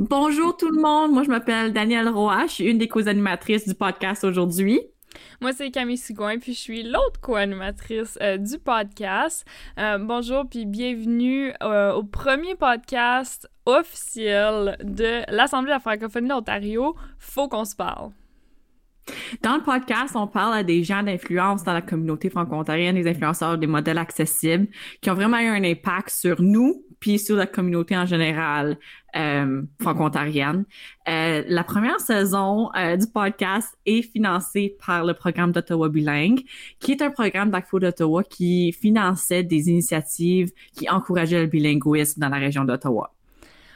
Bonjour tout le monde, moi je m'appelle Danielle Roy, je suis une des co-animatrices du podcast aujourd'hui. Moi, c'est Camille Sigouin, puis je suis l'autre co-animatrice euh, du podcast. Euh, bonjour, puis bienvenue euh, au premier podcast officiel de l'Assemblée de la francophonie de l'Ontario. Faut qu'on se parle. Dans le podcast, on parle à des gens d'influence dans la communauté franco-ontarienne, des influenceurs, des modèles accessibles qui ont vraiment eu un impact sur nous puis sur la communauté en général euh, franco-ontarienne. Euh, la première saison euh, du podcast est financée par le programme d'Ottawa Bilingue, qui est un programme d'ACFO d'Ottawa qui finançait des initiatives qui encourageaient le bilinguisme dans la région d'Ottawa.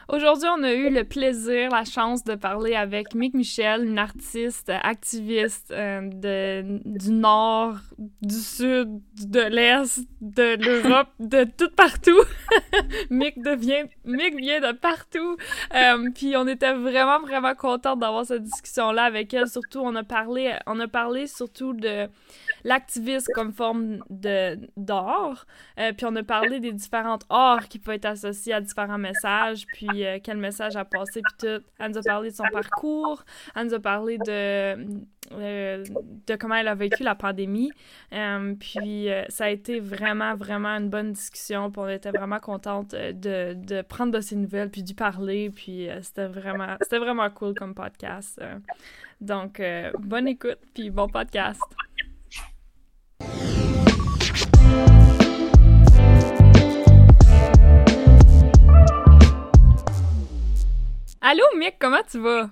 Aujourd'hui, on a eu le plaisir, la chance de parler avec Mick Michel, une artiste activiste euh, de, du Nord, du Sud, de l'Est, de l'Europe, de tout partout. Mick, devient, Mick vient de partout. Euh, puis on était vraiment, vraiment contente d'avoir cette discussion-là avec elle. Surtout, on a parlé, on a parlé surtout de l'activisme comme forme de d'art. Euh, puis on a parlé des différentes arts qui peuvent être associés à différents messages, puis euh, quel message a passé, puis tout. Elle nous a parlé de son parcours, elle nous a parlé de, euh, de comment elle a vécu la pandémie. puis ça a été vraiment, vraiment une bonne discussion, puis on était vraiment contente de, de prendre de ses nouvelles, puis d'y parler, puis c'était vraiment, c'était vraiment cool comme podcast. donc, bonne écoute, puis bon podcast. Allô, Mick, comment tu vas?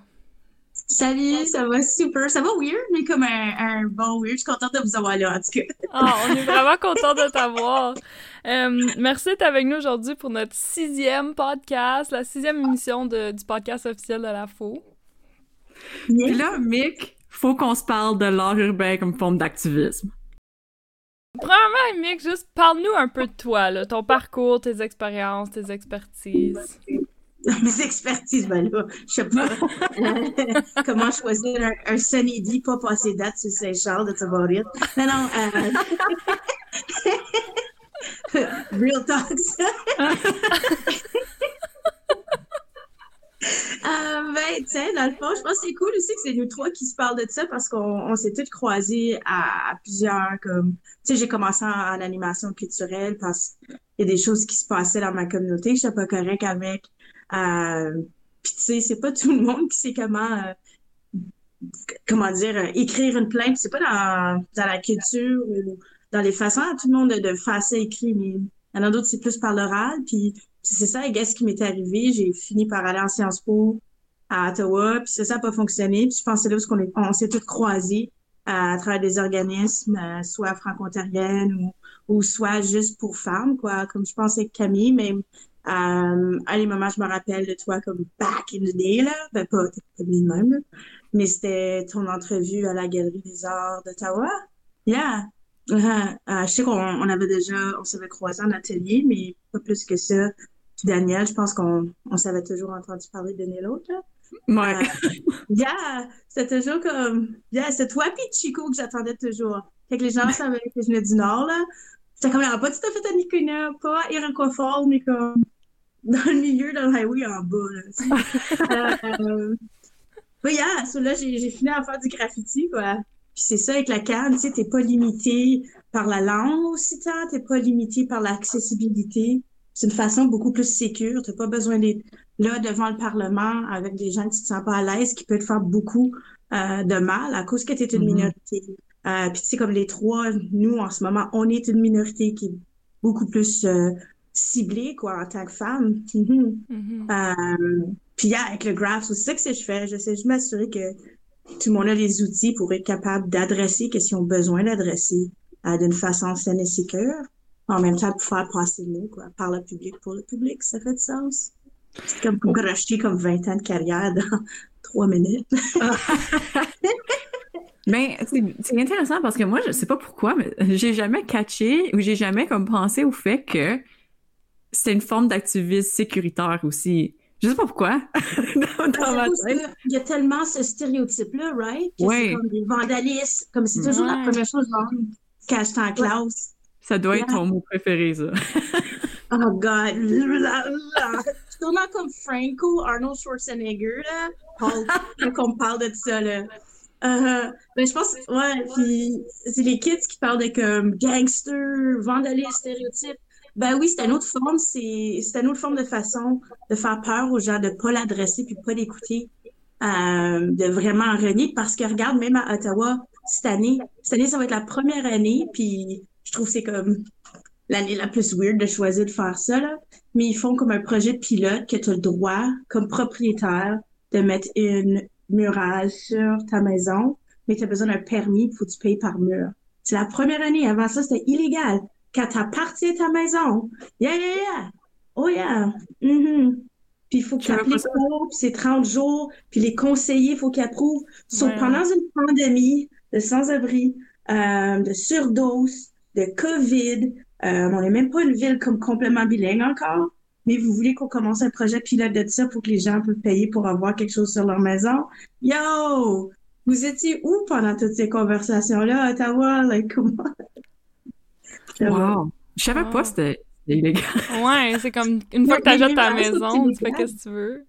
Salut, ça va super. Ça va weird, mais comme un, bon weird. Je suis contente de vous avoir là, en tout cas. Ah, on est vraiment content de t'avoir. Euh, merci d'être avec nous aujourd'hui pour notre sixième podcast, la sixième émission du podcast officiel de la FO. Puis là, Mick, faut qu'on se parle de l'art urbain comme forme d'activisme. Premièrement, Mick, juste parle-nous un peu de toi, là, ton parcours, tes expériences, tes expertises. Mes expertises, ben là, je sais pas comment choisir un, un sunny pas passer date sur Saint-Charles, de about it. Non, non, euh... Real talks. Euh, ben, tiens, dans le fond, je pense que c'est cool aussi que c'est nous trois qui se parlent de ça parce qu'on s'est tous croisés à, plusieurs, comme, tu sais, j'ai commencé en, animation culturelle parce qu'il y a des choses qui se passaient dans ma communauté que je pas correct avec. Euh, Puis, tu sais, c'est pas tout le monde qui sait comment, euh, comment dire, euh, écrire une plainte. C'est pas dans, dans la culture ou dans les façons à tout le monde de, faire ça écrit, mais il y en a d'autres, c'est plus par l'oral. Puis, c'est ça, ce qui m'est arrivé. J'ai fini par aller en Sciences Po à Ottawa, puis ça, ça n'a pas fonctionné. Puis je pensais là parce qu'on on s'est tous croisés à, travers des organismes, euh, soit franco-ontariennes ou, ou soit juste pour femmes, quoi. Comme je pensais que Camille, mais euh, à les moments, je me rappelle de toi comme back in the day, là. Ben, pas, pas de même, Mais c'était ton entrevue à la Galerie des Arts d'Ottawa. Yeah. Uh, uh, je sais qu'on on avait déjà, on s'avait croisé en atelier, mais pas plus que ça. Daniel, je pense qu'on on s'avait toujours entendu parler de l'autre. Ouais. Euh, yeah, c'était toujours comme, yeah, c'est toi puis Chico que j'attendais toujours. Fait que les gens savaient que je venais du Nord, là. J'étais comme, pas tout à fait à Niconia, pas à Iroquois mais comme dans le milieu, dans le highway en bas, là. euh, ouais, yeah, so là, j'ai fini à faire du graffiti, quoi. Puis c'est ça avec la canne, tu sais, t'es pas limité par la langue aussi tant, t'es pas limité par l'accessibilité c'est une façon beaucoup plus sécure. Tu n'as pas besoin d'être là devant le Parlement avec des gens qui ne te sentent pas à l'aise, qui peuvent te faire beaucoup euh, de mal à cause que tu es une mm-hmm. minorité. Euh, puis tu sais, comme les trois, nous, en ce moment, on est une minorité qui est beaucoup plus euh, ciblée, quoi, en tant que femme. Mm-hmm. puis avec le graph, c'est ça que je fais. J'essaie de m'assurer que tout le monde a les outils pour être capable d'adresser ce qu'ils ont besoin d'adresser d'une façon saine et sécure en même temps pour faire passer le mot, quoi, par le public pour le public, ça fait du sens. C'est comme pour racheter comme 20 ans de carrière dans 3 minutes. Mais c'est intéressant parce que moi, je sais pas pourquoi, mais j'ai jamais catché ou j'ai jamais comme pensé au fait que c'est une forme d'activisme sécuritaire aussi. Je sais pas pourquoi. Il y a tellement ce stéréotype-là, right? Que C'est comme des vandalistes, comme c'est toujours la première chose que je en classe. Ça doit être ton mot préféré, ça. oh God! sûrement comme Franco, Arnold Schwarzenegger, là, quand on parle de ça, là. Uh, ben, je pense, ouais, puis c'est les kids qui parlent de comme gangster, vandalisme, stéréotypes. Ben oui, c'est une autre forme, c'est une autre forme de façon de faire peur aux gens, de pas l'adresser puis pas l'écouter, euh, de vraiment renier. Parce que regarde, même à Ottawa, cette année, cette année, ça va être la première année, puis je trouve que c'est comme l'année la plus weird de choisir de faire ça, là. Mais ils font comme un projet pilote que tu as le droit, comme propriétaire, de mettre une murage sur ta maison, mais tu as besoin d'un permis, il faut que tu payes par mur. C'est la première année. Avant ça, c'était illégal. Quand tu parti à ta maison, yeah, yeah, yeah. Oh, yeah. Mm-hmm. Puis il faut qu'il applique pour, puis c'est 30 jours, puis les conseillers, il faut qu'ils approuvent. Sauf pendant une pandémie de sans-abri, euh, de surdose, de COVID, euh, on n'est même pas une ville comme complètement bilingue encore mais vous voulez qu'on commence un projet pilote de ça pour que les gens puissent payer pour avoir quelque chose sur leur maison? Yo! Vous étiez où pendant toutes ces conversations-là à Ottawa? Like, comment? Wow! Je savais pas que c'était illégal. ouais, c'est comme une fois que tu achètes ta maison, tu fais ce que tu veux.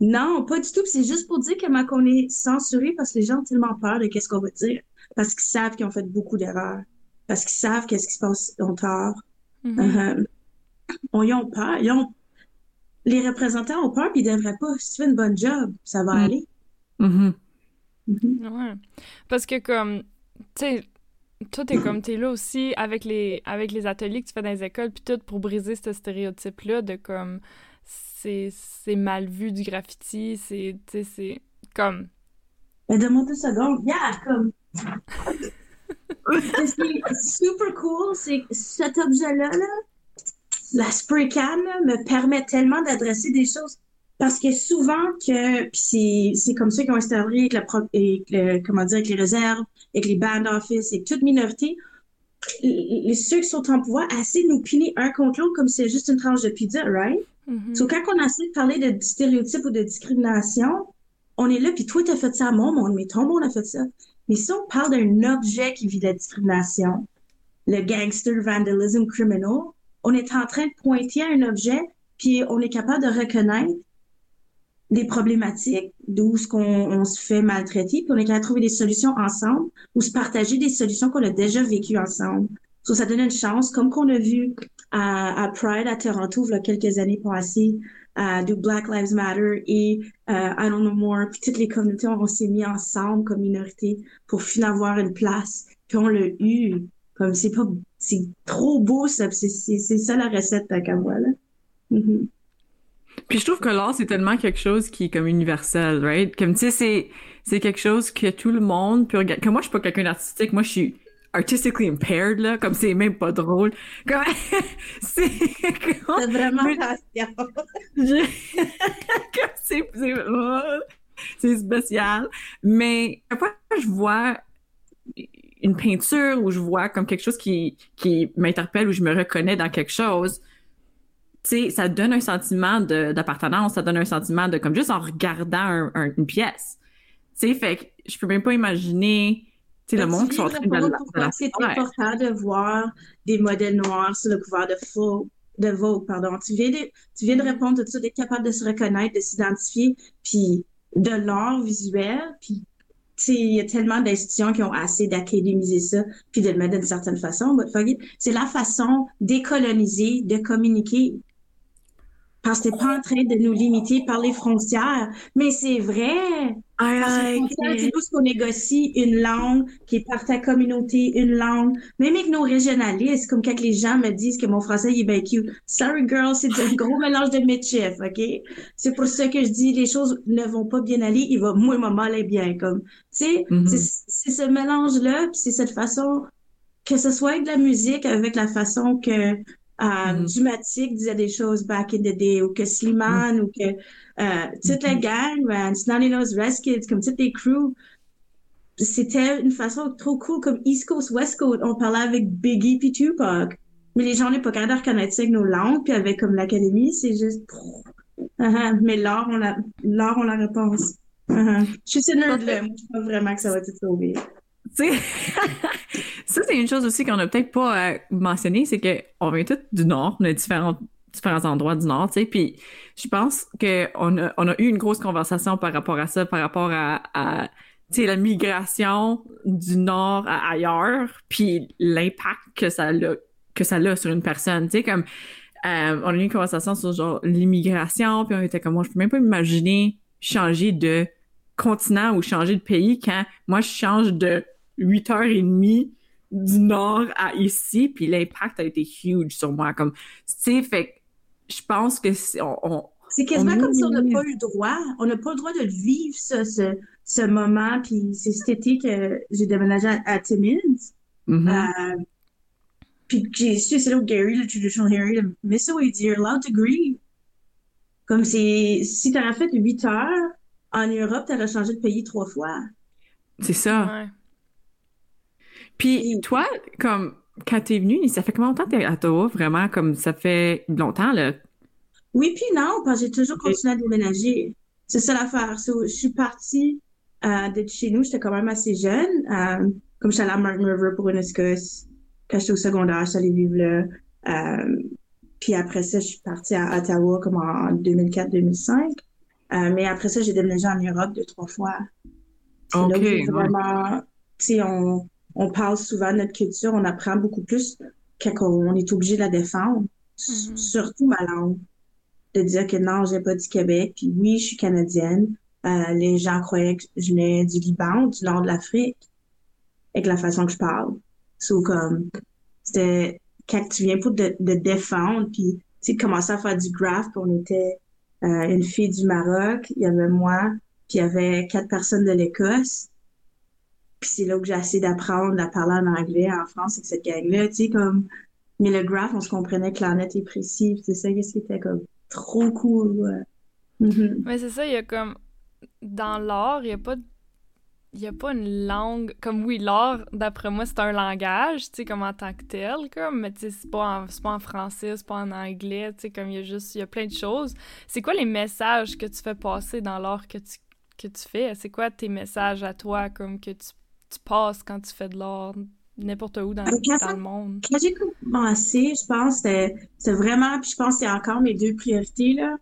Non, pas du tout. C'est juste pour dire comment on est censuré parce que les gens ont tellement peur de qu'est-ce qu'on va dire. Parce qu'ils savent qu'ils ont fait beaucoup d'erreurs. Parce qu'ils savent qu'est-ce qui se passe en tort. Mm-hmm. Uh-huh on y a peur. Les représentants ont peur, puis ils devraient pas. Si tu fais une bonne job, ça va mm. aller. Mm-hmm. Mm-hmm. Ouais. Parce que, comme, tu sais, toi, t'es comme, t'es là aussi avec les, avec les ateliers que tu fais dans les écoles, puis tout pour briser ce stéréotype-là de comme, c'est mal vu du graffiti, c'est, tu sais, c'est comme. Mais demande deux secondes. Yeah, comme. c'est super cool, c'est cet objet-là, là la spray can me permet tellement d'adresser des choses parce que souvent que c'est c'est comme ça ont installé avec la avec comment dire avec les réserves avec les band office et toute minorité les ceux qui sont en pouvoir assez nous piner un contre l'autre comme si c'est juste une tranche de pizza right? Mm quand on essaie de parler de stéréotypes ou de discrimination on est là puis toi t'as fait ça à mon monde mais ton monde a fait ça. Mais si on parle d'un objet qui vit la discrimination le gangster vandalism criminal on est en train de pointer à un objet, puis on est capable de reconnaître des problématiques d'où ce qu'on se fait maltraiter, puis on est capable de trouver des solutions ensemble ou se partager des solutions qu'on a déjà vécues ensemble. So, ça donne une chance, comme qu'on a vu à, Pride à Toronto il y a quelques années passées, à do Black Lives Matter et euh, I Don't Know More, puis toutes les communautés, on, s'est mis ensemble comme minorité pour finalement avoir une place, puis on l'a eu. Comme c'est pas, c'est trop beau ça, c'est ça la recette à moi là. Mm-hmm. Puis je trouve que l'art c'est tellement quelque chose qui est comme universel, right? Comme tu sais c'est c'est quelque chose que tout le monde peut regarder. Comme moi je suis pas quelqu'un d'artistique, moi je suis artistically impaired là, comme c'est même pas drôle. Comme c'est C'est vraiment c'est c'est spécial, mais après je vois une peinture où je vois comme quelque chose qui, qui m'interpelle ou je me reconnais dans quelque chose, tu sais, ça donne un sentiment d'appartenance, ça donne un sentiment de comme juste en regardant une pièce. Tu sais, fait que je peux même pas imaginer tu sais, le monde qui sont en train de C'est important de voir des modèles noirs sur le pouvoir de faux de Vogue, pardon. Tu viens de, tu viens de répondre tout ça, d'être capable de se reconnaître, de s'identifier, puis de l'art visuel, puis il y a tellement d'institutions qui ont assez d'académiser ça, puis de le mettre d'une certaine façon. C'est la façon décoloniser, de communiquer. Parce que t'es pas en train de nous limiter par les frontières. Mais c'est vrai. C'est tout ce qu'on négocie une langue qui est par ta communauté, une langue. Même avec nos régionalistes, comme quand les gens me disent que mon français il est bien cute. Sorry girl, c'est un gros mélange de mischief, ok? C'est pour ça que je dis les choses ne vont pas bien aller, il va moi maman aller bien, comme. Tu sais, mm-hmm. c'est ce mélange-là, c'est cette façon que ce soit avec la musique, avec la façon que euh, Dumatic disait des choses back in the day, ou que Slimane, ou que euh, toute la gang, man, Snotty Nose Rescues, comme toutes les crews, c'était une façon trop cool, comme East Coast, West Coast, on parlait avec Biggie puis Tupac. Mais les gens n'ont pas capable de reconnaître ça avec nos langues, puis avec comme l'académie, c'est juste... Uh-huh. Mais l'art, on la, l'art, on la réponse. Uh-huh. Je suis une nerd-là, moi, je pense vraiment que ça va être sauvé. ça, c'est une chose aussi qu'on a peut-être pas euh, mentionné, c'est qu'on vient tous du Nord, on a différentes différents endroits du Nord, tu sais. Puis je pense qu'on a, on a eu une grosse conversation par rapport à ça, par rapport à, à tu sais, la migration du Nord à ailleurs, puis l'impact que ça a, que ça a sur une personne, tu sais, comme... Euh, on a eu une conversation sur genre l'immigration, puis on était comme moi, je peux même pas imaginer changer de continent ou changer de pays quand moi je change de 8h30 du nord à ici, puis l'impact a été huge sur moi. Comme, tu sais, fait je pense que c'est. On, c'est quasiment comme si on n'a pas eu le droit. On n'a pas le droit de vivre, ce, ce, ce moment. Puis c'est cet été que j'ai déménagé à, Timmins. Mm-hmm. euh, puis j'ai su, c'est là où Gary, le traditional Harry, le il dit, you're allowed to grieve. Comme si, si tu fait 8 heures en Europe, tu aurais changé de pays trois fois. C'est ça. Puis toi, comme quand t'es venue, ça fait combien de temps que t'es à Ottawa, vraiment? Comme ça fait longtemps, là? Oui, puis non, parce que j'ai toujours continué à déménager. C'est ça l'affaire. je suis partie euh, de chez nous, j'étais quand même assez jeune. Euh, comme j'étais à Martin River pour une escousse. Quand j'étais au secondaire, j'allais vivre là. Euh, puis après ça, je suis partie à Ottawa comme en 2004-2005. Euh, mais après ça, j'ai déménagé en Europe deux, trois fois. OK. vraiment, tu sais, on, on parle souvent de notre culture, on apprend beaucoup plus quand on est obligé de la défendre. Mm-hmm. Surtout ma langue. De dire que non, j'ai pas du Québec, puis oui, je suis canadienne. Euh, les gens croyaient que je venais du Liban, du nord de l'Afrique, avec la façon que je parle. So, comme, c'était quand tu viens pour de, de défendre, puis tu sais, commencer à faire du graph, puis on était euh, une fille du Maroc, il y avait moi, puis il y avait quatre personnes de l'Écosse. Puis c'est là que j'ai essayé d'apprendre à parler en anglais en France avec cette gang-là, tu sais, comme... Mais le graph, on se comprenait clairement et précis, c'est ça qui était comme trop cool, mm-hmm. Mais c'est ça, il y a comme... Dans l'art, il n'y a pas il a pas une langue. Comme oui, l'art, d'après moi, c'est un langage, tu sais, comme en tant que tel, comme, mais tu sais, c'est pas, pas en français, c'est pas en anglais, tu sais, comme il y a juste, il y a plein de choses. C'est quoi les messages que tu fais passer dans l'art que tu, que tu fais? C'est quoi tes messages à toi, comme que tu, tu passes quand tu fais de l'art? N'importe où dans, dans, le monde. Quand j'ai commencé, je pense que c'est vraiment, puis je pense que c'est encore mes deux priorités, là,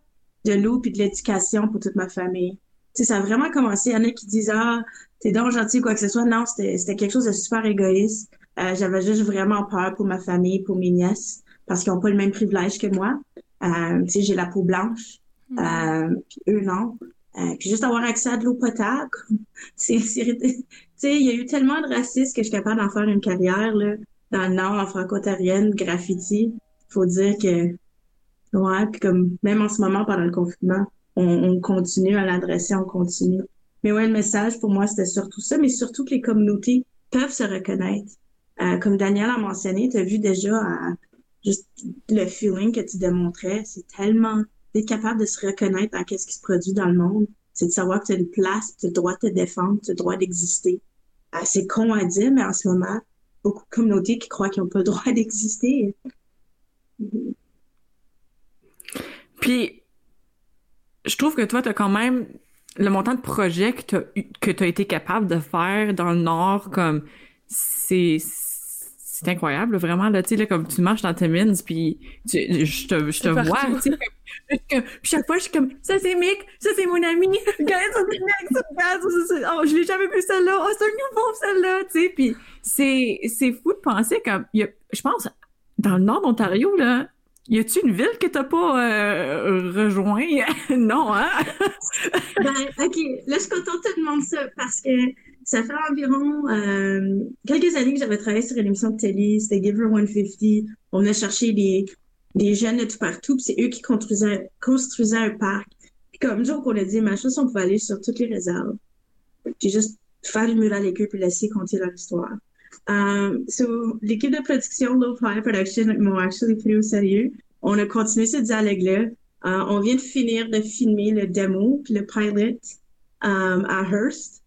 de l'eau puis de l'éducation pour toute ma famille. Tu sais, ça a vraiment commencé. Il y en a qui disent, ah, t'es donc gentil quoi que ce soit. Non, c'était quelque chose de super égoïste. Euh, J'avais juste vraiment peur pour ma famille, pour mes nièces, parce qu'ils n'ont pas le même privilège que moi. Euh, tu sais, j'ai la peau blanche, hmm. euh, puis eux non. Euh, puis juste avoir accès à de l'eau potable, c'est, il y a eu tellement de racisme que je suis capable d'en faire une carrière là, dans le Nord, en franco-ontarienne, graffiti. Faut dire que, ouais, puis comme même en ce moment pendant le confinement, on, on continue à l'adresser, on continue. Mais ouais, le message pour moi, c'était surtout ça, mais surtout que les communautés peuvent se reconnaître. Euh, comme Daniel a mentionné, tu as vu déjà euh, juste le feeling que tu démontrais, c'est tellement d'être capable de se reconnaître dans qu'est-ce qui se produit dans le monde, c'est de savoir que tu as une place, tu as le droit de te défendre, tu as le droit d'exister. C'est con à dire, mais en ce moment, beaucoup de communautés qui croient qu'ils n'ont pas le droit d'exister. Puis, je trouve que toi, tu as quand même le montant de projets que tu as, été capable de faire dans le Nord, comme c'est c'est incroyable, vraiment, là, tu sais, comme tu marches dans tes mines, puis je te, je te vois, tu sais, chaque fois, je suis comme, ça c'est Mick, ça c'est mon ami, regarde, ça c'est Mick, ça, oh, je l'ai jamais vu celle-là, oh, c'est un nouveau celle-là, tu sais, puis c'est, c'est fou de penser comme, y a, je pense, dans le nord d'Ontario, là, y a-tu une ville que t'as pas euh, rejoint? non, hein? ben, OK. Là, je suis contente de te demander ça parce que ça fait environ euh, quelques années que j'avais travaillé sur une émission de télé. C'était Giver 150. On venait chercher des, des jeunes de tout partout. Puis c'est eux qui construisaient, construisaient un parc. Comme jour qu'on a dit, ma chose, on pouvait aller sur toutes les réserves. Puis juste faire le mural avec eux puis laisser compter leur histoire. So, l'équipe de production Low Fire Production m'ont actually pris au sérieux. On a continué ce dialogue-là. Uh, on vient de finir de filmer le démo puis le pilot à Hearst.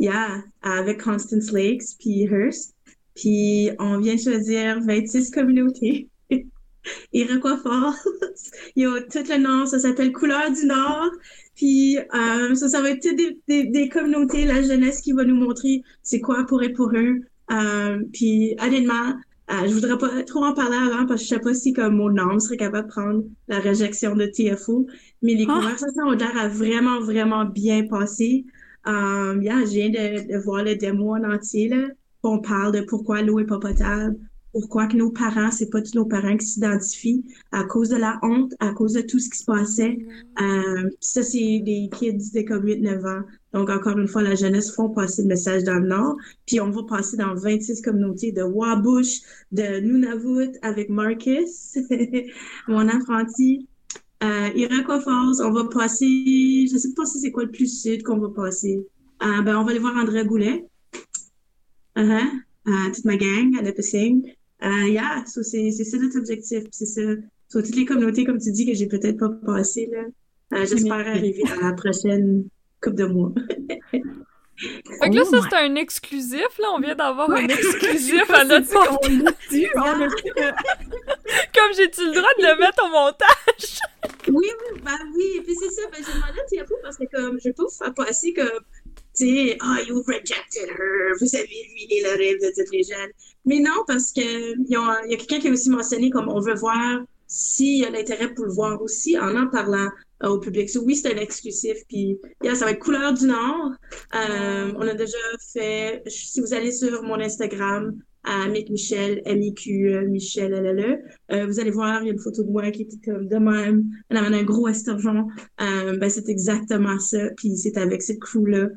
Yeah, avec Constance Lakes puis Hearst. Puis on vient choisir 26 communautés. Iroquois Falls. Il y a tout le nom, ça s'appelle Couleur du Nord. Puis um, ça, ça va être des, des, des, communautés, la jeunesse qui va nous montrer c'est quoi pour et pour eux. Euh, puis honnêtement, Euh, je voudrais pas trop en parler avant parce que je sais pas si comme mon âme serait capable de prendre la réjection de TFO, mais les Ah. conversations ont l'air à vraiment, vraiment bien passer. Um, yeah, je viens de, de voir le démo en entier, là. On parle de pourquoi l'eau est pas potable, pourquoi que nos parents, c'est pas tous nos parents qui s'identifient à cause de la honte, à cause de tout ce qui se passait. Euh, ça, c'est des kids de comme 8-9 ans. Donc, encore une fois, la jeunesse font passer le message dans le Nord. Puis on va passer dans 26 communautés de Wabush, de Nunavut avec Marcus, mon apprenti. Euh, Iroquois Falls, on va passer, je sais pas si c'est quoi le plus sud qu'on va passer. Euh, ben, on va aller voir André Goulet. Uh-huh. Euh, toute ma gang à Nipissing. Euh, yeah, so c'est c'est ça notre objectif. C'est ça. Sur toutes les communautés, comme tu dis, que j'ai peut-être pas passé, là. Euh, J'espère arriver à la prochaine coupe de mois. Fait que là, Oh ça, c'est un exclusif, là. On vient d'avoir Ouais. un exclusif à notre podcast. L'a l'a. Comme j'ai-tu le droit de le mettre au montage? Oui, oui, ben oui. Et puis c'est ça, ben j'ai demandé à Tiapo parce que comme, je vais pas faire passer comme, tu sais, ah, you rejected her, vous avez ruiné le rêve de toutes les jeunes. Mais non, parce que il y a, quelqu'un qui a aussi mentionné comme on veut voir s'il y a l'intérêt pour le voir aussi en en parlant euh, au public. So, oui, c'est un exclusif, puis yeah, ça va être Couleur du Nord. Euh, on a déjà fait, si vous allez sur mon Instagram, à Mick Michel, M-I-Q, euh, Michel, LLE, euh, vous allez voir, il y a une photo de moi qui était comme de même. Elle avait un gros esturgeon. Euh, ben, c'est exactement ça. Puis c'est avec cette crew-là.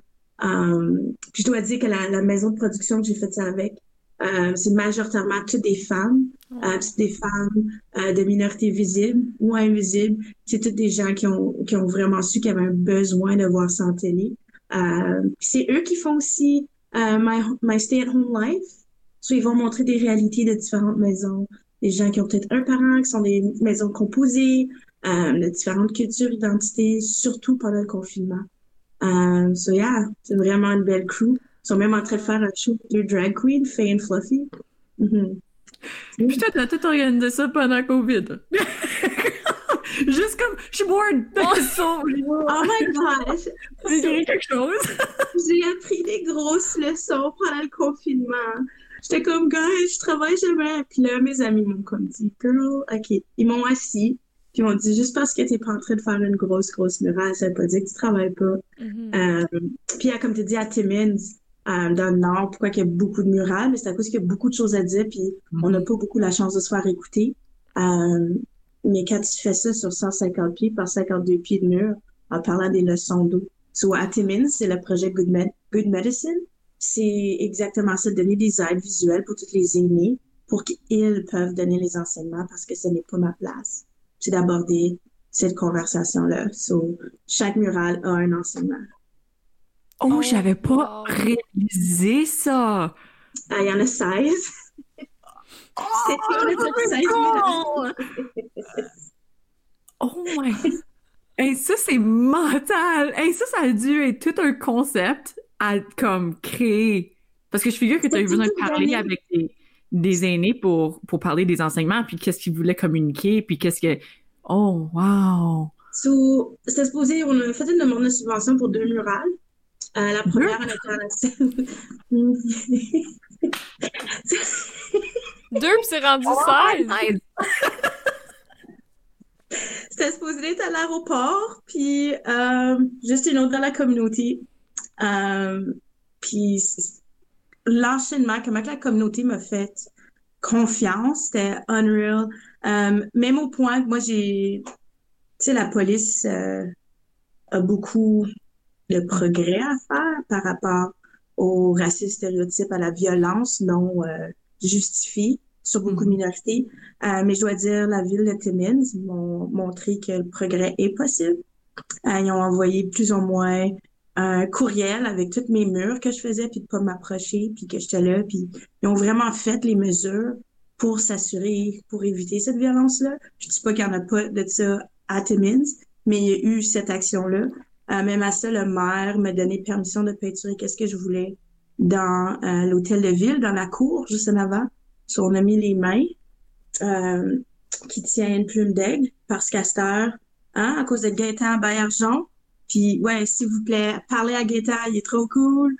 Euh, puis je dois dire que la, la maison de production que j'ai fait ça avec, euh, c'est majoritairement toutes des femmes. Euh, c'est des femmes euh, de minorités visibles ou invisibles. C'est toutes des gens qui ont, qui ont vraiment su qu'il y avait un besoin de voir ça en télé. Euh, c'est eux qui font aussi euh, my, my Stay-at-Home Life. So, ils vont montrer des réalités de différentes maisons, des gens qui ont peut-être un parent, qui sont des maisons composées, euh, de différentes cultures, identités, surtout pendant le confinement. Euh, so yeah, c'est vraiment une belle crew. Ils sont même en train de faire un show de drag queen, Faye and Fluffy. Mhm. Puis toi, t'as tout organisé ça pendant COVID. Juste comme, je suis bored. Oh my gosh! j'ai créé quelque chose. J'ai appris des grosses leçons pendant le confinement. J'étais comme, guys, je travaille jamais. Puis là, mes amis m'ont comme dit, girl, OK. Ils m'ont assis. Puis ils m'ont dit, juste parce que t'es pas en train de faire une grosse, grosse murale, ça veut pas dire que tu travailles pas. Euh, puis euh, comme tu dis à Timmins, euh, dans le Nord, pourquoi qu'il y a beaucoup de murales, mais c'est à cause qu'il y a beaucoup de choses à dire, puis on n'a pas beaucoup la chance de se faire écouter. Euh, mais quand tu fais ça sur 150 pieds par 52 pieds de mur, en parlant des leçons d'eau. So, à Timmins, c'est le projet Good, Med- Good Medicine. C'est exactement ça, donner des aides visuelles pour tous les aînés, pour qu'ils peuvent donner les enseignements, parce que ce n'est pas ma place. C'est d'aborder cette conversation-là. So, chaque murale a un enseignement. Oh, Oh, j'avais pas wow. réalisé ça. Ah, il y en a 16. C'est Oh, le top 16 cool. Oh my. Hey, ça, c'est mental. Hey, ça, ça a dû être tout un concept à comme créer. Parce que je figure que tu as eu besoin de parler avec des, des aînés pour, pour parler des enseignements, puis qu'est-ce qu'ils voulaient communiquer, puis qu'est-ce que. Oh, wow. So, c'était supposé, on a fait une demande de subvention pour deux murales. Euh, la première, elle était à la scène. Deux, puis c'est rendu Oh, 16. nice. C'était supposé être à l'aéroport, puis euh, juste une autre dans la communauté. Euh, puis l'enchaînement, comment que la communauté m'a fait confiance, c'était unreal. Euh, même au point que moi, j'ai... Tu sais, la police euh, a beaucoup de progrès à faire par rapport au racisme stéréotype, à la violence non euh, justifiée sur beaucoup de minorités. Euh, mais je dois dire, la ville de Timmins m'ont montré que le progrès est possible. Euh, ils ont envoyé plus ou moins un courriel avec tous mes murs que je faisais, puis de pas m'approcher, puis que j'étais là, puis ils ont vraiment fait les mesures pour s'assurer, pour éviter cette violence-là. Je dis pas qu'il y en a pas de ça à Timmins, mais il y a eu cette action-là. Euh, même à ça, le maire m'a donné permission de peinturer qu'est-ce que je voulais dans euh, l'hôtel de ville, dans la cour, juste en avant. So, on a mis les mains euh, qui tient une plume d'aigle parce qu'à cette heure, hein, à cause de Gaëtan Baillargeon, puis ouais, s'il vous plaît, parlez à Gaëtan, il est trop cool.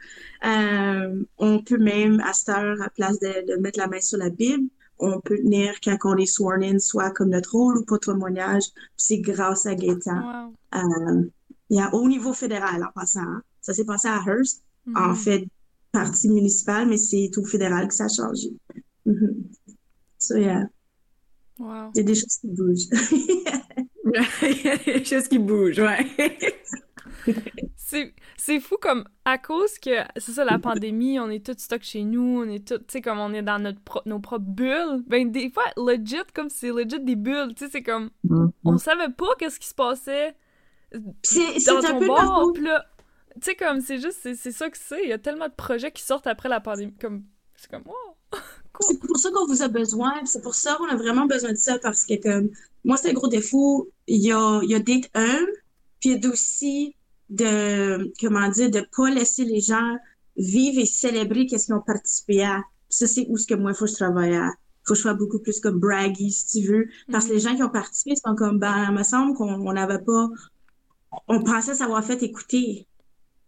Euh, on peut même, à cette heure, à place de, de mettre la main sur la Bible, on peut tenir quand on est sworn in, soit comme notre rôle ou pour témoignage. C'est grâce à Gaétan. Wow. Euh, il y a au niveau fédéral en passant. hein. Ça s'est passé à Hearst, en Mhm. fait, partie municipale, mais c'est au fédéral que ça a changé. Mhm. So, yeah, Wow. il y a des choses qui bougent. Il y a des choses qui bougent, ouais. C'est, c'est fou comme à cause que c'est ça la pandémie, on est tous stock chez nous, on est tous tu sais comme on est dans notre pro- nos propres bulles. Ben des fois legit comme c'est legit des bulles, tu sais c'est comme on savait pas qu'est-ce qui se passait dans un ton bar, faute. pis là tu sais comme c'est juste c'est, c'est ça que c'est, il y a tellement de projets qui sortent après la pandémie comme c'est comme wow. C'est pour ça qu'on vous a besoin. C'est pour ça qu'on a vraiment besoin de ça parce que comme moi, c'est un gros défaut. Il y a, il y a d'être humble, puis il y a aussi de, comment dire, de pas laisser les gens vivre et célébrer qu'est-ce qu'ils ont participé à. Ça, c'est où ce que moi, il faut que je travaille à. Faut que je sois beaucoup plus comme braggy, si tu veux. Parce que les gens qui ont participé sont comme, ben, il me semble qu'on on n'avait pas, on pensait savoir fait écouter.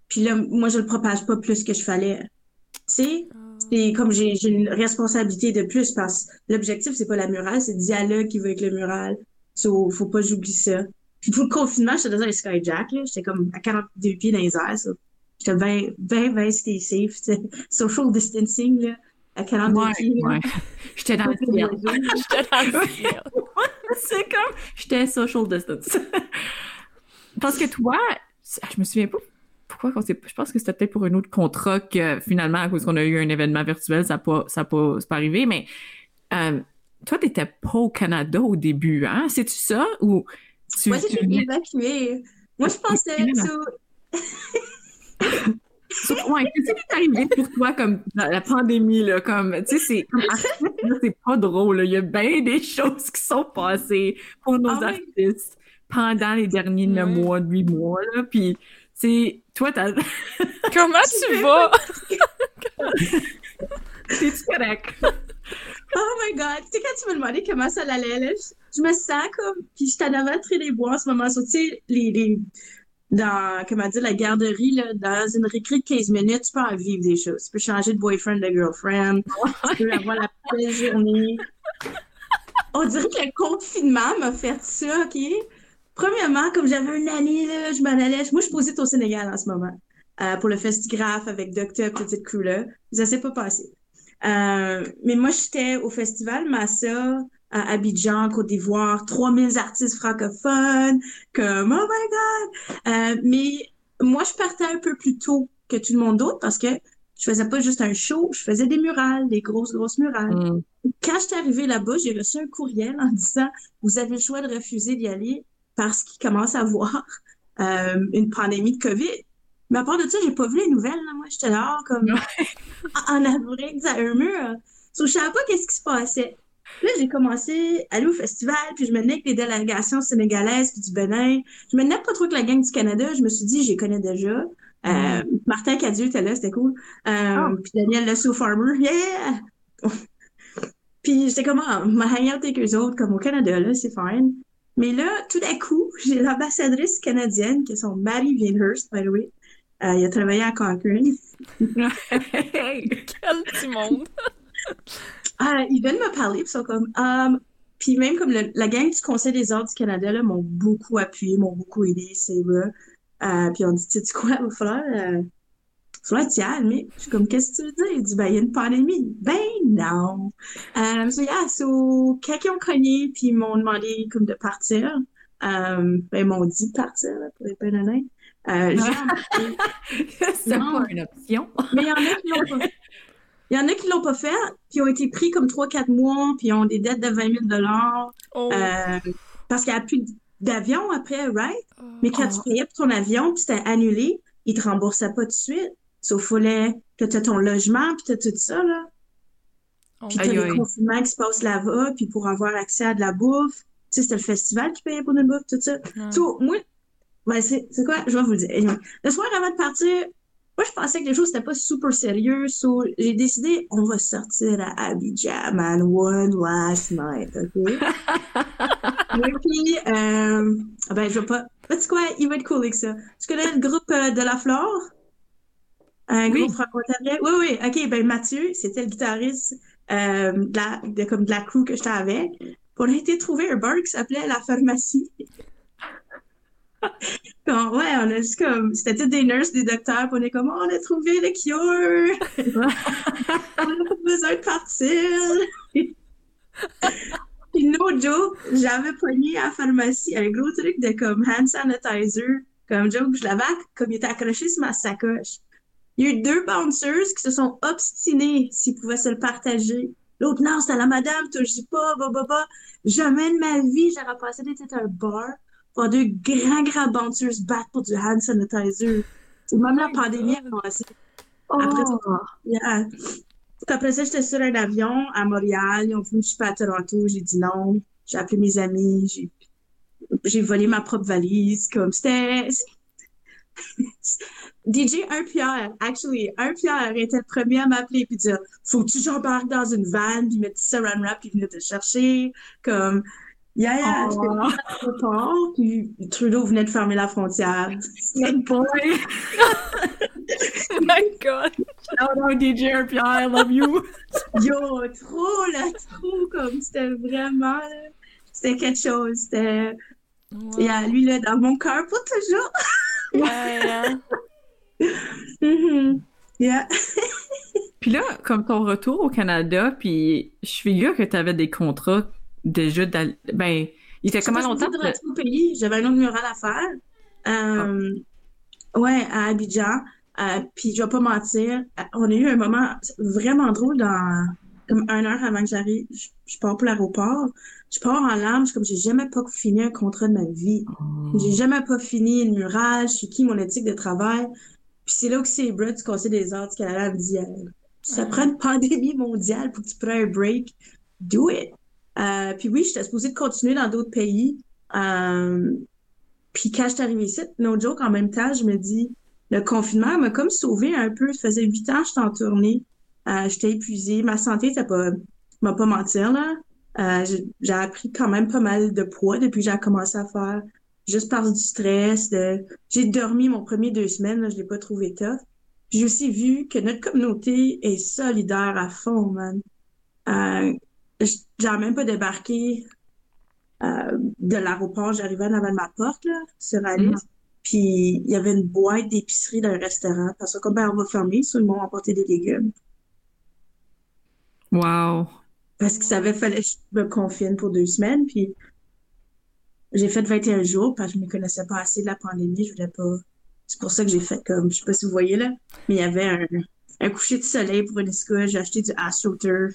Puis là, moi, je le propage pas plus que je fallais. Tu sais? C'est comme j'ai j'ai une responsabilité de plus parce que l'objectif, c'est pas la murale, c'est le dialogue qui veut avec le mural. So, faut pas que j'oublie ça. Puis pour le confinement, j'étais dans un skyjack, là. J'étais comme à 42 pieds dans les airs, so. J'étais 20, 20, 20, stay safe, tu sais. Social distancing, là, à 42 Ouais, pieds. ouais. J'étais dans le ciel. J'étais dans le ciel. C'est comme, j'étais social distance. Parce que toi, je me souviens pas pourquoi qu'on s'est, je pense que c'était peut-être pour un autre contrat que finalement, à cause qu'on a eu un événement virtuel, ça n'a pas, ça pas, arrivé, mais, euh, toi, t'étais pas au Canada au début, hein? C'est-tu ça? Ou tu, Moi, tu j'étais venais- évacuée. Moi, je pensais, So, ouais, qu'est-ce qui est arrivé pour toi comme la, la pandémie là? Comme tu sais c'est c'est pas drôle là. il y a bien des choses qui sont passées pour nos Ah artistes pendant les derniers neuf mois huit mois là puis c'est toi t'as Comment tu vas? c'est correct? Oh my God! Tu sais, quand tu me demandais comment ça allait, là, je, je me sens comme... Puis je t'en avais très les bois en ce moment. So, tu sais, les, les... Dans, comment dire, la garderie, là, dans une récré de 15 minutes, tu peux en vivre des choses. Tu peux changer de boyfriend, de girlfriend. Tu peux avoir la belle journée. On dirait que le confinement m'a fait ça, OK? Premièrement, comme j'avais une année, là, je m'en allais... Moi, je suis posée au Sénégal en ce moment. euh, pour le Festigraphe avec Docteur Petite Crew-là. Ça s'est pas passé. Euh, mais moi, j'étais au festival Massa à Abidjan, Côte d'Ivoire, 3000 artistes francophones, comme oh my God! Euh, mais moi, je partais un peu plus tôt que tout le monde d'autre parce que je faisais pas juste un show, je faisais des murales, des grosses, grosses murales. Mm. Quand j'étais arrivée là-bas, j'ai reçu un courriel en disant vous avez le choix de refuser d'y aller parce qu'il commence à avoir euh, une pandémie de COVID. Mais à part de ça, j'ai pas vu les nouvelles. Là. Moi, j'étais dehors comme en Afrique, à un mur. So, je savais pas qu'est-ce qui se passait. Là, j'ai commencé à aller au festival, puis je me tenais avec les délégations sénégalaises puis du Bénin. Je me tenais pas trop avec la gang du Canada. Je me suis dit, je les connais déjà. Euh, Martin Cadieux était là, c'était cool. Euh, Puis Daniel Le Farmer, yeah! puis j'étais comme, ah, ma hangout avec eux autres, comme au Canada, là, c'est fine. Mais là, tout d'un coup, j'ai l'ambassadrice canadienne, qui est son Marie Vienhurst, by the way. Euh, il a travaillé à Cochrane. Hey! Quel petit monde. Ah, ils viennent me parler, puis ils sont comme, um, puis même comme le- la gang du Conseil des arts du Canada, là, m'ont beaucoup appuyé, m'ont beaucoup aidé, c'est vrai. Euh, puis on dit, tu sais quoi, il va falloir, t'y aller, mais je suis comme, qu'est-ce que tu veux dire? Il dit, ben, il y a une pandémie. Ben, non. Euh, so, yeah, so, ont cogné, puis ils m'ont demandé, comme, de partir, euh, ben, ils m'ont dit de partir, là, pour être bien honnête. Euh, j'ai c'est pas une option mais il y en a qui l'ont pas Il y en a qui l'ont pas fait, puis ont été pris comme 3-4 mois, puis ont des dettes de 20 000 dollars Oh. euh, parce qu'il n'y a plus d'avion après, right? Mais quand Oh. tu payais pour ton avion, puis c'était annulé, ils te remboursaient pas tout de suite. Sauf fallait que tu ton logement, puis t'as tout ça, là. Oh. Puis t'as les confinements qui se passent là-bas, puis pour avoir accès à de la bouffe. Tu sais, c'était le festival qui payait pour notre bouffe, tout ça. So, moi, ben, c'est quoi? Je vais vous le dire. Anyway, Le soir avant de partir, moi, je pensais que les choses n'étaient pas super sérieux. So, j'ai décidé, on va sortir à Abidjan, man, one last night, OK? Et puis, euh, ben, je vais pas. Tu quoi? Il va être cool avec ça. Tu connais le groupe euh, de la Flore? Un Oui. groupe franco-ontarien? Oui, oui. OK, ben, Mathieu, c'était le guitariste euh, de, la, de, comme de la crew que j'étais avec. On a été trouver un bar qui s'appelait La Pharmacie. Bon, ouais, on a juste comme, c'était toutes des nurses, des docteurs, puis on est comme, oh, on a trouvé le cure! on pas besoin de partir! Puis no joke, j'avais pogné à la pharmacie un gros truc de comme hand sanitizer, comme joke, je l'avais comme il était accroché sur ma sacoche. Il y a eu deux bouncers qui se sont obstinés s'ils pouvaient se le partager. L'autre, non, c'était la madame, touche pas, bah, bah, bah. Jamais de ma vie, j'aurais passé d'être un bar pour deux grands, grands bouncers battre pour du hand sanitizer. C'est même la pandémie a commencé. Après, Oh. yeah. Après ça, j'étais sur un avion à Montréal. Ils ont voulu que je parte à Toronto. J'ai dit non. J'ai appelé mes amis. J'ai, j'ai volé ma propre valise. Comme c'était. DJ Un Pierre, actually, Un Pierre était le premier à m'appeler puis dire Faut-tu que j'embarque dans une van puis mettre ça saran wrap puis venir te chercher? Comme, yeah, yeah, Oh. à l'aéroport, puis Trudeau venait de fermer la frontière. Good boy! Oh my god! Shout out DJ Pierre, I love you! Yo, trop, là, trop, comme, c'était vraiment, c'était quelque chose. C'était, Wow. il y a lui, là, dans mon cœur pour toujours. Ouais, Yeah. Puis là, comme ton retour au Canada, puis je figure que tu avais des contrats déjà Ben, il était comment longtemps? de retour au pays. J'avais un autre mural à faire. Euh, Ouais, à Abidjan. Euh, puis je vais pas mentir, on a eu un moment vraiment drôle dans comme une heure avant que j'arrive. Je, je pars pour l'aéroport. Je pars en larmes. Je suis comme j'ai jamais pas fini un contrat de ma vie. J'ai jamais pas fini une mural. Je suis qui mon éthique de travail. Puis c'est là que c'est Brett du Conseil des arts du Canada me dit ça prend une pandémie mondiale pour que tu prennes un break. Do it. Euh, puis oui, j'étais supposée de continuer dans d'autres pays. Euh, puis quand je suis arrivée ici, no joke, en même temps, je me dis, le confinement m'a comme sauvé un peu. Ça faisait huit ans que j'étais en tournée. Euh, j'étais épuisée. Ma santé, ça pas, m'a pas mentir, là. Euh, j'ai appris quand même pas mal de poids depuis que j'ai commencé à faire. Juste par du stress. De... J'ai dormi mon premier deux semaines, là, je l'ai pas trouvé tough. Puis J'ai aussi vu que notre communauté est solidaire à fond, man. Euh, j'ai même pas débarqué euh, de l'aéroport, j'arrivais en avant de ma porte, là, sur Alice. Mhm. Puis il y avait une boîte d'épicerie d'un restaurant. Parce que comme ben, on va fermer, monde a emporté des légumes. Wow! Parce que ça avait fallu que je me confine pour deux semaines. Puis j'ai fait 21 jours parce que je me connaissais pas assez de la pandémie. Je voulais pas. C'est pour ça que j'ai fait comme, je sais pas si vous voyez là, mais il y avait un, un coucher de soleil pour une escouade. J'ai acheté du AstroTurf.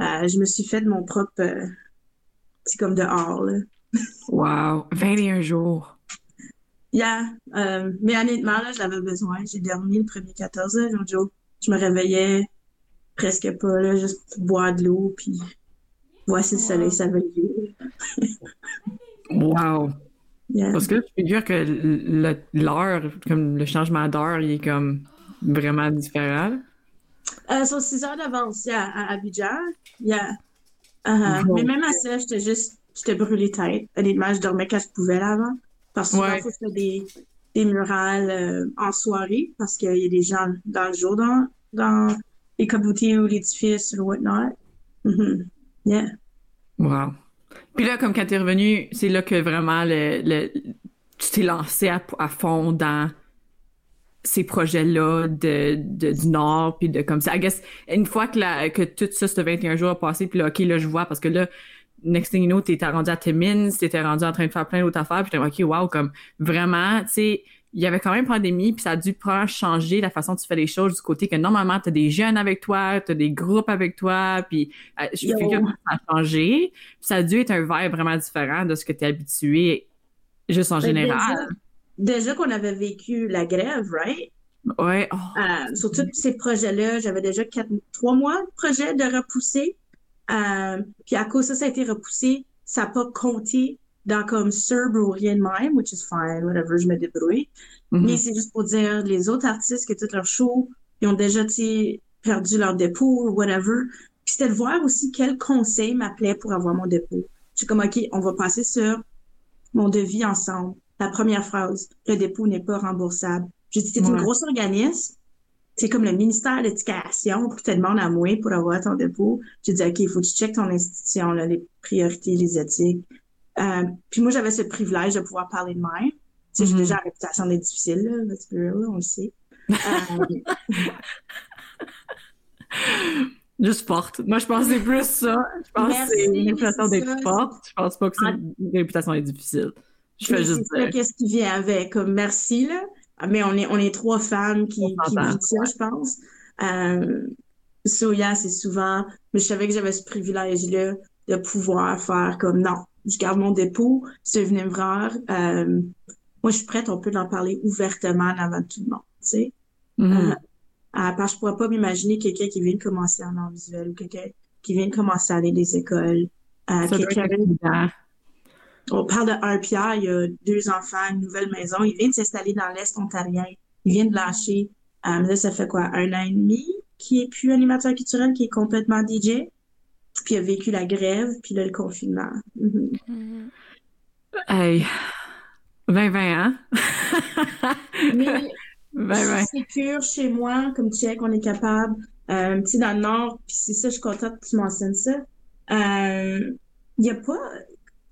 Euh, je me suis fait de mon propre, euh, c'est comme dehors là. Wow! 21 jours! Yeah, euh, mais honnêtement, là, je l'avais besoin. J'ai dormi le premier 14 heures, l'autre jour. Je me réveillais presque pas, là, juste pour boire de l'eau, puis voici le soleil, ça va lever. Wow! Yeah. Parce que je figure que l'heure, comme le changement d'heure, il est comme vraiment différent. Euh, sur 6 heures d'avance, yeah, à Abidjan. Yeah. Uh-huh. Wow. Mais même à ça, j'étais juste, j'étais brûlée tête. Honnêtement, je dormais quand je pouvais là avant. Parce que souvent, Ouais. faut faire des, des murales euh, en soirée, parce qu'il y a des gens dans le jour dans, dans les communautés ou l'édifice ou whatnot. Mhm. Yeah. Wow. Puis là, comme quand t'es revenu, c'est là que vraiment le, le- tu t'es lancé à, fond dans ces projets-là de, de- du Nord, puis de comme ça. I guess, une fois que, la, que tout ça, ce 21 jours a passé, puis là, OK, là, je vois, parce que là, next thing you know, t'étais rendu à Timmins, t'étais rendu en train de faire plein d'autres affaires, puis t'es OK, wow, comme vraiment, tu sais, il y avait quand même pandémie, puis ça a dû probablement changer la façon dont tu fais les choses du côté que normalement, t'as des jeunes avec toi, t'as des groupes avec toi, puis euh, je Yo. figure que ça a changé. Puis ça a dû être un vibe vraiment différent de ce que tu es habitué juste en Ben, général. Déjà, déjà qu'on avait vécu la grève, right? Ouais. Oh, Euh, sur tous ces projets-là, j'avais déjà quatre, trois mois de projet de repousser. Euh, puis à cause de ça, ça a été repoussé. Ça n'a pas compté dans comme Serb ou rien de même, which is fine, whatever, je me débrouille. mhm. Mais c'est juste pour dire, les autres artistes que tout leur show, ils ont déjà, perdu leur dépôt ou whatever. Puis c'était de voir aussi quel conseil m'appelait pour avoir mon dépôt. Je suis comme, OK, on va passer sur mon devis ensemble. La première phrase, le dépôt n'est pas remboursable. J'ai dit, c'est une Ouais. grosse organisme. c'est comme le ministère de l'Éducation pour te demander à moi pour avoir ton dépôt. J'ai dit, OK, il faut que tu checkes ton institution, là, les priorités, les éthiques. Euh, puis moi, j'avais ce privilège de pouvoir parler de même. Tu sais, j'ai Mhm. déjà la réputation d'être difficile, là, let's be real, on le sait. Euh, Juste forte. Moi, je pense que c'est plus ça. Je pense que c'est une réputation d'être forte. Je pense pas que c'est une réputation d'être difficile. Je fais mais juste dire. qu'est-ce qui vient avec, comme merci, là. Mais on est, on est trois femmes qui, qui vivent ça, je pense. Euh, so, yeah, c'est souvent, mais je savais que j'avais ce privilège-là de pouvoir faire comme, non, je garde mon dépôt, si vous venez me voir, euh, moi, je suis prête, on peut en parler ouvertement devant tout le monde, tu sais. Mhm. Euh, à part, je pourrais pas m'imaginer quelqu'un qui vient de commencer en art visuel ou quelqu'un qui vient de commencer à aller des écoles. Euh, quelqu'un on parle de un Pierre, il a deux enfants, une nouvelle maison. Il vient de s'installer dans l'Est ontarien. Il vient de lâcher. Euh, là, ça fait quoi, un an et demi qui est plus animateur culturel, qui est complètement DJ. Puis a vécu la grève, puis là, le confinement. Mhm. Mhm. Hey. 2020, hein? Mais 2020. c'est sûr, chez moi, comme check, on est capable. Euh, tu sais, dans le Nord, puis c'est ça, je suis contente que tu mentionnes ça. Euh, Il y a pas...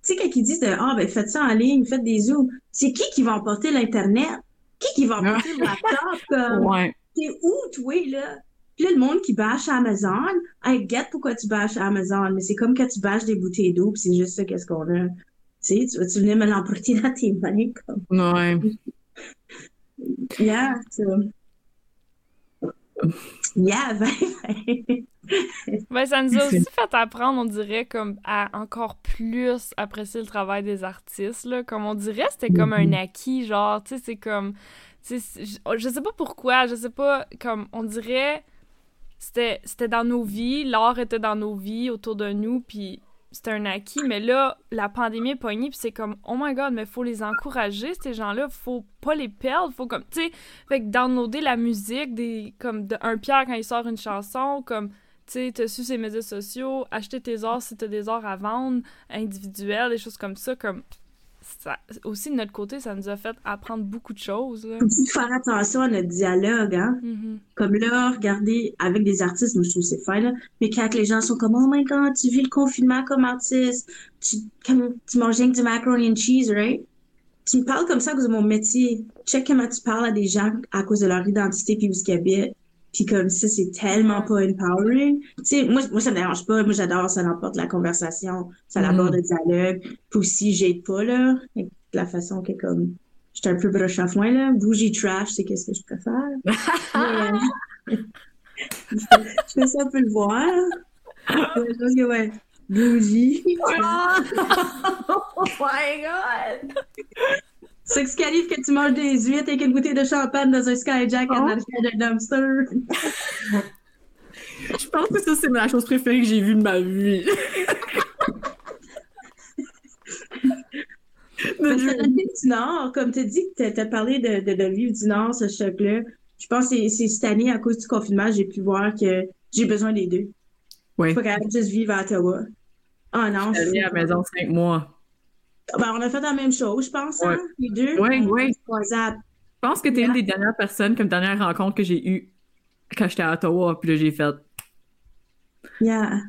Tu sais, quand ils disent de, ah, ben, faites ça en ligne, faites des zooms. C'est qui qui va emporter l'Internet? Qui qui va emporter le laptop? Comme... Ouais. T'es où, toi, là? Puis là, le monde qui bâche Amazon, I get pourquoi tu bâches Amazon, mais c'est comme quand tu bâches des bouteilles d'eau, puis c'est juste ça, qu'est-ce qu'on a? Tu sais, tu venir me l'emporter dans tes mains, comme? Ouais. Yeah, ça. Yeah, ben, ben. Ben, ça nous a aussi fait apprendre, on dirait, comme à encore plus apprécier le travail des artistes, là. Comme on dirait, c'était comme un Mhm. acquis, genre, tu sais, c'est comme... tu sais, c'est- je, je sais pas pourquoi, je sais pas, comme, on dirait, c'était c'était dans nos vies, l'art était dans nos vies, autour de nous, puis c'était un acquis, mais là, la pandémie est pognée, puis c'est comme, oh my god, mais faut les encourager, ces gens-là, faut pas les perdre, faut comme, tu sais, fait que downloader la musique, des, comme, un Pierre quand il sort une chanson, comme, tu sais, t'as su ses médias sociaux, acheter tes arts si t'as des arts à vendre, individuels, des choses comme ça, comme, ça, aussi de notre côté, ça nous a fait apprendre beaucoup de choses, là. Faire attention à notre dialogue, hein. Mhm. Comme là, regardez, avec des artistes, moi, je trouve que c'est fin, là. Mais quand les gens sont comme, oh my god, tu vis le confinement comme artiste, tu, comme, tu manges rien que du macaroni and cheese, right? Tu me parles comme ça à cause de mon métier. Check comment tu parles à des gens à cause de leur identité puis où ils habitent. Puis comme ça, c'est tellement pas empowering. Tu sais, moi, moi, ça me dérange pas. Moi, j'adore, ça l'emporte la conversation, ça Mhm. l'aborde le dialogue. Puis aussi, j'aide pas, là, avec la façon que comme, j'étais un peu broche à foin, là. Bougie trash, c'est qu'est-ce que je préfère. Mais, je fais ça un peu le voir. Ouais, je pense que, ouais, bougie. oh my god! C'est ce qui arrive quand tu manges des huîtres avec une bouteille de champagne dans un skyjack Oh. en arrière d'un dumpster. Je pense que ça, c'est la chose préférée que j'ai vue de ma vie. Parce que la du Nord, comme tu dit que tu as parlé de, de, du Nord, ce choc-là, je pense que c'est- cette année, à cause du confinement, j'ai pu voir que j'ai besoin des deux. Oui. Je suis pas capable de juste vivre à Ottawa. Ah non, Je suis à la maison cinq mois. Ben, on a fait la même chose, je pense, hein, les deux. Ouais. croisade. Je pense que t'es une des dernières personnes, comme dernière rencontre que j'ai eue quand j'étais à Ottawa, puis là, j'ai fait. Yeah.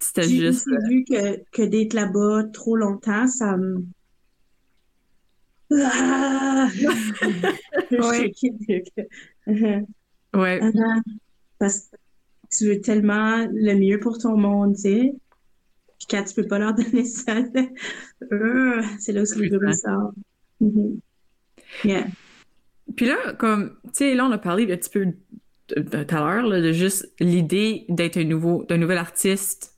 C'était J'ai juste. aussi vu que, que d'être là-bas trop longtemps, ça me... Ah! Ouais. Uh-huh. Parce que tu veux tellement le mieux pour ton monde, tu sais. Quand tu peux pas leur donner ça, euh, c'est là où le bruit sort. Mhm. Yeah. Puis là, comme, tu sais, là, on a parlé un petit peu tout à l'heure, de juste l'idée d'être un nouveau, d'un nouvel artiste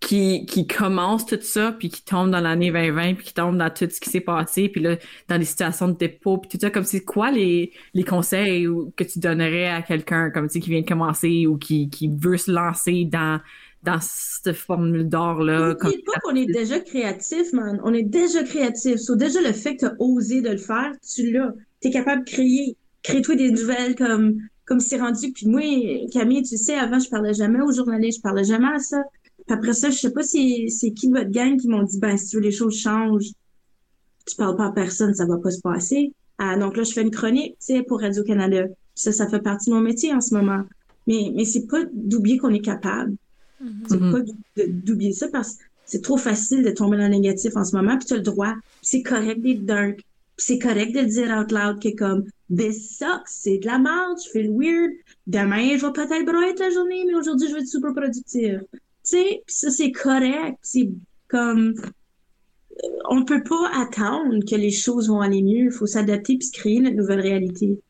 qui, qui commence tout ça, puis qui tombe dans l'année 2020, puis qui tombe dans tout ce qui s'est passé, puis là, dans des situations de dépôt, puis tout ça, comme c'est quoi les, les conseils que tu donnerais à quelqu'un, comme, tu sais, qui vient de commencer ou qui, qui veut se lancer dans, dans cette formule d'or-là? N'oublie pas qu'on est déjà créatif, man. On est déjà créatif. So, déjà, le fait que tu as osé de le faire, tu l'as. Tu es capable de créer. Crée-toi des nouvelles comme, comme c'est rendu. Puis moi, Camille, tu sais, avant, je parlais jamais aux journalistes, je parlais jamais à ça. Puis après ça, je sais pas si c'est qui de votre gang qui m'ont dit, ben, si tu veux les choses changent, tu parles pas à personne, ça va pas se passer. Ah, donc là, je fais une chronique, tu sais, pour Radio-Canada. Ça, ça fait partie de mon métier en ce moment. Mais, mais c'est pas d'oublier qu'on est capable. C'est Mhm. pas d'oublier ça parce que c'est trop facile de tomber dans le négatif en ce moment, puis tu as le droit. C'est correct d'être dark. C'est correct de le dire out loud que comme this sucks, c'est de la merde, je fais le weird. Demain, je vais peut-être broyer la journée, mais aujourd'hui, je vais être super productif. Tu sais, puis ça, c'est correct. C'est comme euh, on peut pas attendre que les choses vont aller mieux. Il faut s'adapter puis se créer notre nouvelle réalité.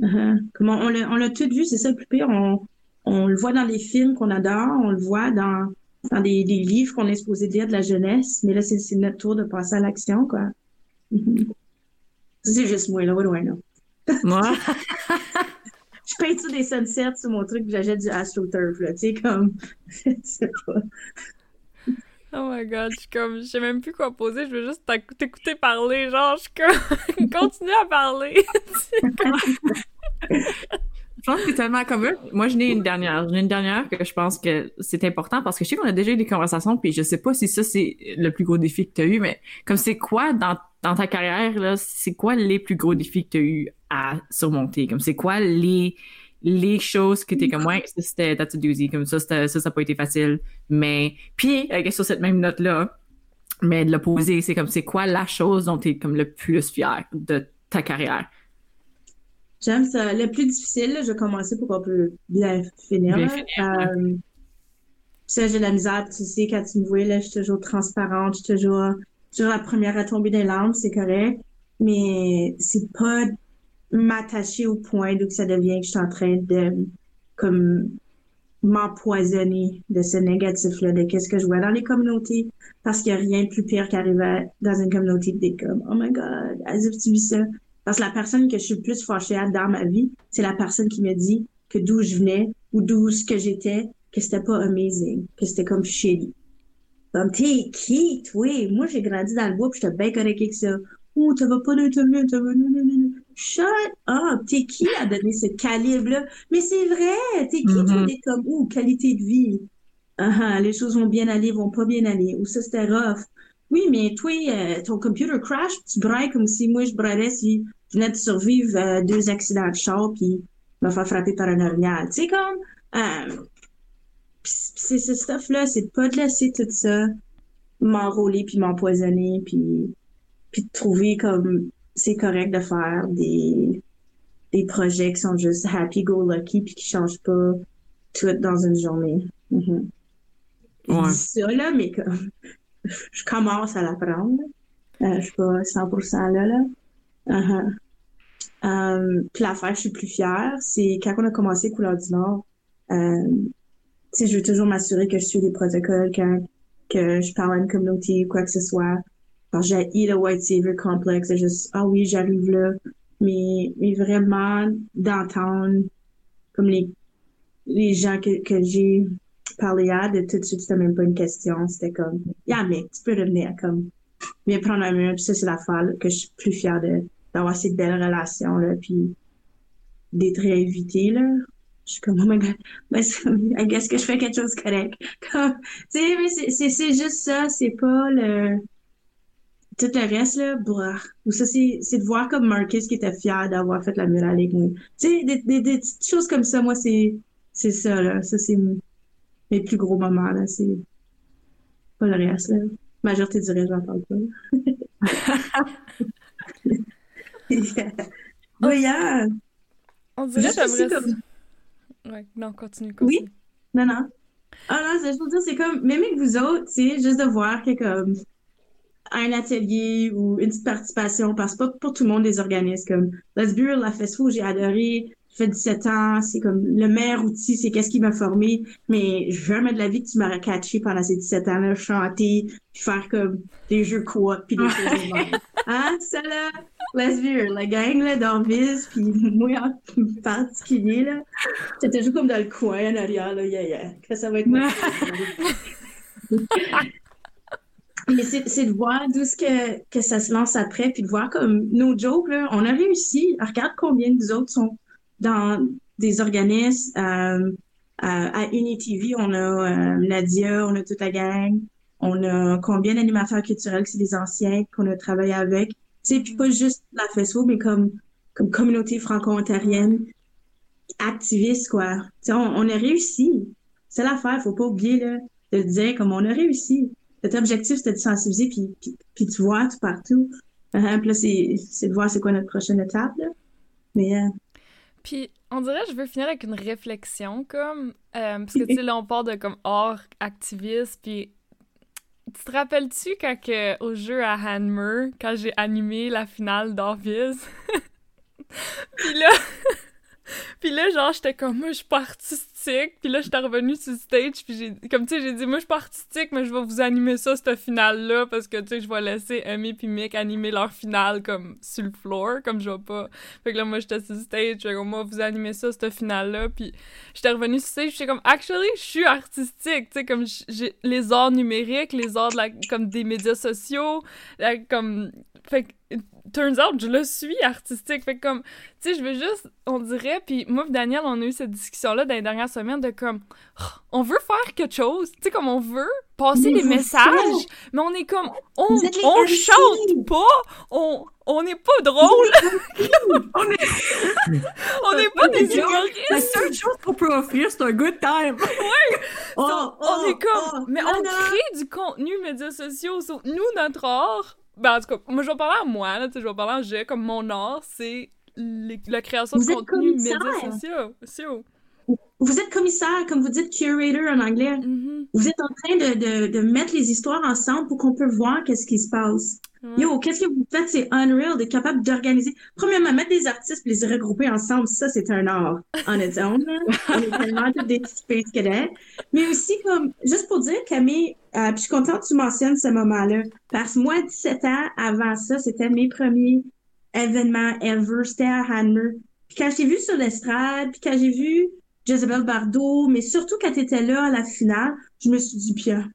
Uh-huh. Comme on, l'a on l'a tout vu, c'est ça le plus pire. On, on le voit dans les films qu'on adore, on le voit dans, dans des, des livres qu'on est supposé lire de la jeunesse, mais là, c'est c'est notre tour de passer à l'action, quoi. Ça, C'est juste moi, là, I know? Moi, Je peinture des sunsets sur mon truc, j'achète du AstroTurf, là, tu sais, comme, je sais pas. Oh my god, je suis comme, je sais même plus quoi poser, je veux juste t'éc- t'écouter parler, genre, je suis comme, continue à parler. Je pense que c'est tellement comme eux. Moi, je n'ai une dernière. J'en ai une dernière que je pense que c'est important parce que je sais qu'on a déjà eu des conversations, puis je sais pas si ça, c'est le plus gros défi que tu as eu, mais comme c'est quoi dans, dans ta carrière, là, c'est quoi les plus gros défis que tu as eu à surmonter? Comme c'est quoi les, les choses que t'es comme, ouais, ça c'était, that's a doozy, comme ça, ça, ça n'a pas été facile, mais, puis, euh, sur cette même note-là, mais de poser, c'est comme, c'est quoi la chose dont t'es comme le plus fier de ta carrière? J'aime ça. Le plus difficile, je vais commencer pour qu'on peut bien finir. Bien là. finir, Euh, ça, j'ai de la misère. Tu sais, quand tu me vois, là, je suis toujours transparente. Je suis toujours, toujours la première à tomber des larmes, c'est correct. Mais c'est pas m'attacher au point d'où ça devient que je suis en train de, comme, m'empoisonner de ce négatif-là, de qu'est-ce que je vois dans les communautés. Parce qu'il n'y a rien de plus pire qu'arriver dans une communauté de dire comme, oh my god, as if tu vis ça. Parce que la personne que je suis le plus fâchée à dans ma vie, c'est la personne qui me dit que d'où je venais ou d'où ce que j'étais, que c'était pas amazing, que c'était comme shitty. Comme, t'es qui, toi? Moi, j'ai grandi dans le bois pis j'étais bien correct avec ça. Oh, t'as vas pas t'as non, non, non. Shut up! T'es qui à donner ce calibre-là? Mais c'est vrai! T'es qui, Mhm. d'être comme, oh, qualité de vie? Ah, ah, les choses vont bien aller, vont pas bien aller. Ou ça, c'était rough. Oui, mais toi, euh, ton computer crash, tu brailles comme si moi, je braillerais si je venais de survivre euh, deux accidents de char puis me faire frapper par un orignal. Tu sais, comme, euh, c'est ce stuff-là, c'est de pas de laisser tout ça m'enrôler puis m'empoisonner puis, puis de trouver comme c'est correct de faire des, des projets qui sont juste happy-go-lucky puis qui changent pas tout dans une journée. Mhm. Je Ouais. dis ça, là, mais comme, je commence à l'apprendre. Euh, je suis pas 100% là, là. Uh-huh. Euh, puis l'affaire, je suis plus fière, c'est quand on a commencé Couleur du Nord, sais, je veux toujours m'assurer que je suis les protocoles quand que je parle à une communauté ou quoi que ce soit. J'ai le white savior complex, c'est juste, ah oui, j'arrive là. Mais, mais vraiment d'entendre comme les, les gens que, que j'ai parlé à, de tout de suite, c'était même pas une question. C'était comme, yeah, mec, tu peux revenir, comme, viens prendre un mur. Puis ça, c'est l'affaire que je suis plus fière de, d'avoir ces belles relations, là, puis d'être réinvitée, là. Je suis comme, oh my god, ben, guess que je fais quelque chose de correct. Comme, tu sais, mais c'est, juste ça, c'est pas le, tout le reste, là. Ou ça, c'est, c'est de voir comme Marcus qui était fier d'avoir fait la murale avec moi. Tu sais, des, des, des petites choses comme ça, moi, c'est, c'est ça, là. Ça, c'est mes plus gros moments, là. C'est pas le reste, là. Majorité du reste, j'en parle pas. oh, yeah. On dirait Juste que j'aimerais... comme- Ouais, non, continue, Oui? continue. Non, non. Ah non, c'est- je veux dire, c'est comme, même avec vous autres, tu sais, juste de voir que comme un atelier ou une petite participation, parce que pas pour tout le monde des organismes, comme Let's Build, la Festival, j'ai adoré, fait 17 ans, c'est comme le meilleur outil, c'est qu'est-ce qui m'a formé, mais jamais de la vie que tu m'aurais catché pendant ces 17 ans-là, chanter, puis faire comme des jeux coop, puis des choses de. Hein, ça là, Let's Build, la gang là, d'Envise, puis moi en particulier, là, c'était toujours comme dans le coin en arrière, là, yeah, yeah. Que ça va être moi. Mais c'est de voir d'où ce que, que ça se lance après, puis de voir comme nos jokes, là, on a réussi. Regarde combien nous autres sont dans des organismes. Euh, à, à UniTV, on a euh, Nadia, on a toute la gang. On a combien d'animateurs culturels c'est des anciens qu'on a travaillé avec. Tu sais, puis pas juste la festival, mais comme, comme communauté franco-ontarienne. activistes, quoi. Tu sais, on, on a réussi. C'est l'affaire, faut pas oublier, là, de dire comme on a réussi. Notre objectif, c'était de sensibiliser, puis, puis, puis tu vois tout partout. Uh, là, c'est c'est de voir c'est quoi notre prochaine étape, là. Mais, euh, Puis, on dirait, je veux finir avec une réflexion, comme, euh, parce que, tu sais, là, on parle de, comme, art activiste, puis tu te rappelles-tu quand au jeu à Hanmer, quand j'ai animé la finale d'Orviz? puis là, puis là, genre, j'étais comme, moi, je suis pas artistique. Puis là, j'étais revenue sur le stage, puis j'ai, comme, tu sais, j'ai dit, moi, je suis pas artistique, mais je vais vous animer ça, cette finale-là, parce que, tu sais, je vais laisser Amy puis Mick animer leur finale, comme, sur le floor, comme je vais pas. Fait que là, moi, j'étais sur le stage, fait comme, moi, vous animer ça, cette finale-là, puis j'étais revenue sur le stage, j'étais comme, actually, je suis artistique, tu sais, comme, j'ai les arts numériques, les arts, de la, comme, des médias sociaux, comme, fait que, turns out, je le suis artistique. Fait que comme, tu sais, je veux juste, on dirait, puis moi et Daniel, on a eu cette discussion-là dans les dernières semaines de comme, oh, on veut faire quelque chose, tu sais, comme on veut passer Mais des messages, mais on est comme, on, on chante pas, on, on n'est pas drôle, On est... on n'est pas des La humoristes. seule chose qu'on peut offrir, c'est un good time. oh, on oh, est comme, oh, mais on crée du contenu médias sociaux. So, nous, notre art, ben en tout cas, moi je vais parler à moi, là, tu sais, je vais parler en j'ai comme mon art, c'est les- la création Vous de contenu médias sociaux. Vous êtes commissaire, comme vous dites curator en anglais. Mhm. Vous êtes en train de, de, de mettre les histoires ensemble pour qu'on peut voir qu'est-ce qui se passe. Ouais. Yo, qu'est-ce que vous faites? C'est unreal d'être capable d'organiser. Premièrement, mettre des artistes et les regrouper ensemble, ça, c'est un art en its own. On est tellement des space cadets. Mais aussi, comme, juste pour dire, Camille, euh, puis je suis contente que tu mentionnes ce moment-là. Parce que moi, 17 ans avant ça, c'était mes premiers événements ever. C'était à Hanmer. Puis quand je t'ai vu sur l'estrade, puis quand j'ai vu Jezebel Bardot, mais surtout quand tu étais là à la finale, je me suis dit, Pierre,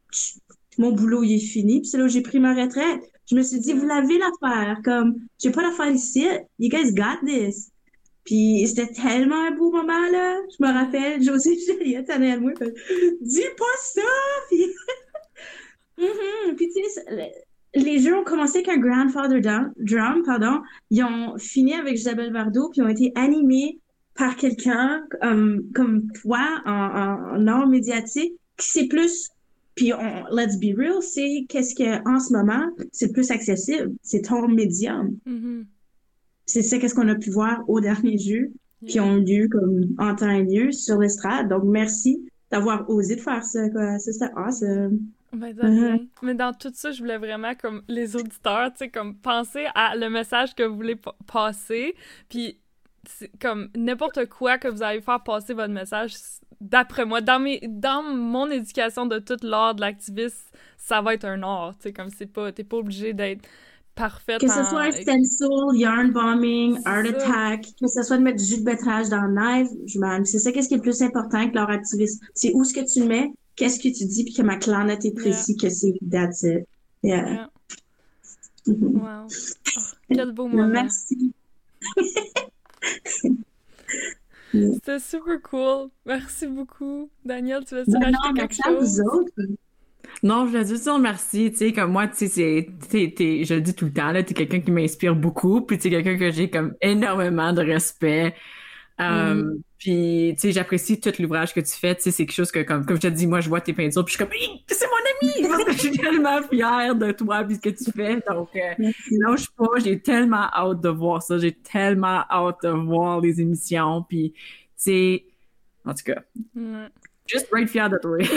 mon boulot, il est fini. Puis c'est là où j'ai pris ma retraite. Je me suis dit, vous l'avez l'affaire. Comme, j'ai pas l'affaire ici. You guys got this. Puis c'était tellement un beau moment, là. Je me rappelle, José Juliette elle, moi, dis pas ça! Puis, Mhm. Puis tu sais, le- les jeux ont commencé avec un Grandfather Drum, pardon. Ils ont fini avec Isabelle Bardot, puis ont été animés par quelqu'un comme, comme toi en, en, art médiatique qui c'est plus puis on, let's be real, c'est qu'est-ce que en ce moment c'est plus accessible, c'est ton médium. Mhm. C'est ça qu'est-ce qu'on a pu voir au dernier jeu qui ont eu lieu comme en temps et lieu sur l'estrade. Donc merci d'avoir osé de faire ça quoi. Ça c'était awesome. Ben, rien. Mais dans tout ça, je voulais vraiment, comme les auditeurs, tu sais, comme penser à le message que vous voulez pa- passer, puis comme n'importe quoi que vous allez faire passer votre message, d'après moi, dans, mes, dans mon éducation de toute l'art de l'activiste, ça va être un art, tu sais, comme c'est pas, t'es pas obligé d'être parfaite Que ce en- soit un stencil, yarn bombing, art ça. attack, que ce soit de mettre du jus de betterage dans le knife, je m'en- c'est ça qu'est-ce qui est le plus important que leur activiste. C'est où ce que tu le mets, qu'est-ce que tu dis, puis que ma clarinette est précis, que c'est that's it. Yeah. Yeah. Mhm. Wow. Oh, quel beau moment. Merci. C'était super cool. Merci beaucoup. Daniel, tu veux-tu Ben rajouter non, quelque merci à chose? vous autres. Non, je voulais juste dire merci, tu sais, comme moi, tu sais, c'est, t'es, t'es- je le dis tout le temps, là, t'es quelqu'un qui m'inspire beaucoup, puis t'es quelqu'un que j'ai comme énormément de respect. Euh, Puis, tu sais, j'apprécie tout l'ouvrage que tu fais, tu sais, c'est quelque chose que, comme, comme je te dis, moi, je vois tes peintures, puis je suis comme, c'est mon ami! Parce que je suis tellement fière de toi, puis ce que tu fais, donc, euh, Merci. lâche pas, j'ai tellement hâte de voir ça, j'ai tellement hâte de voir les émissions, puis, tu sais, en tout cas, juste être fière de toi.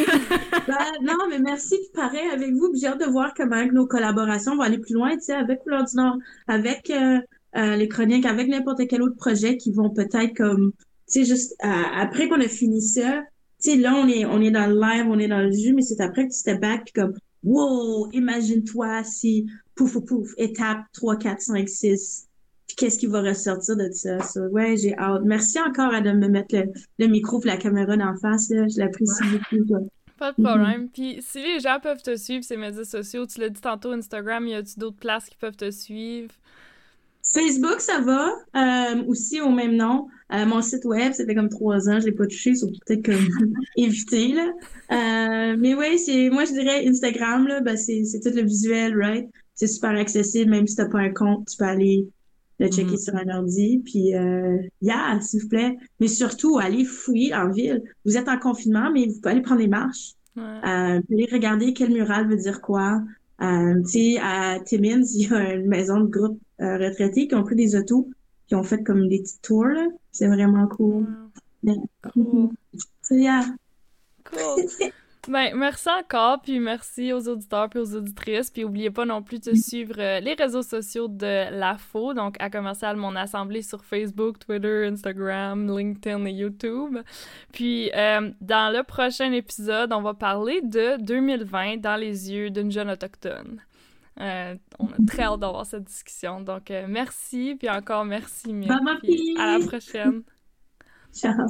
Ben, non, mais merci, puis pareil avec vous. J'ai hâte de voir comment nos collaborations vont aller plus loin, tu sais, avec Couleur du Nord, avec euh, euh, les chroniques, avec n'importe quel autre projet qui vont peut-être comme, tu sais, juste euh, après qu'on a fini ça, tu sais, là, on est, on est dans le live, on est dans le jus, mais c'est après que tu step back, puis comme, wow, imagine-toi si, pouf, pouf, pouf, étape 3, 4, 5, 6, puis qu'est-ce qui va ressortir de ça? So, ouais, j'ai hâte. Merci encore à de me mettre le, le micro et la caméra d'en face, là. Je l'apprécie beaucoup. Pas de problème. Puis si les gens peuvent te suivre, ces médias sociaux, tu l'as dit tantôt, Instagram, y a-tu d'autres places qui peuvent te suivre? Facebook, ça va. Euh, aussi au même nom. Euh, mon site web, ça fait comme trois ans, je l'ai pas touché, sauf peut-être comme éviter, là. Euh, mais ouais, c'est, moi, je dirais Instagram, là, ben, c'est, c'est tout le visuel, right? C'est super accessible, même si t'as pas un compte, tu peux aller de checker sur un ordi. Puis, euh, yeah, s'il vous plaît. Mais surtout, allez fouiller en ville. Vous êtes en confinement, mais vous pouvez aller prendre des marches. Ouais. Euh, allez regarder quel mural veut dire quoi. Euh, tu sais, à Timmins, il y a une maison de groupe euh, retraités qui ont pris des autos, qui ont fait comme des petits tours, là. C'est vraiment cool. Wow. Cool. Yeah. Cool. Ben, merci encore, puis merci aux auditeurs puis aux auditrices. Puis oubliez pas non plus de suivre euh, les réseaux sociaux de l'AFO, donc à commercial Mon Assemblée sur Facebook, Twitter, Instagram, LinkedIn et YouTube. Puis euh, dans le prochain épisode, on va parler de 2020 dans les yeux d'une jeune autochtone. Euh, on a très hâte d'avoir cette discussion. Donc, euh, merci, puis encore merci, fille. À la prochaine. Ciao.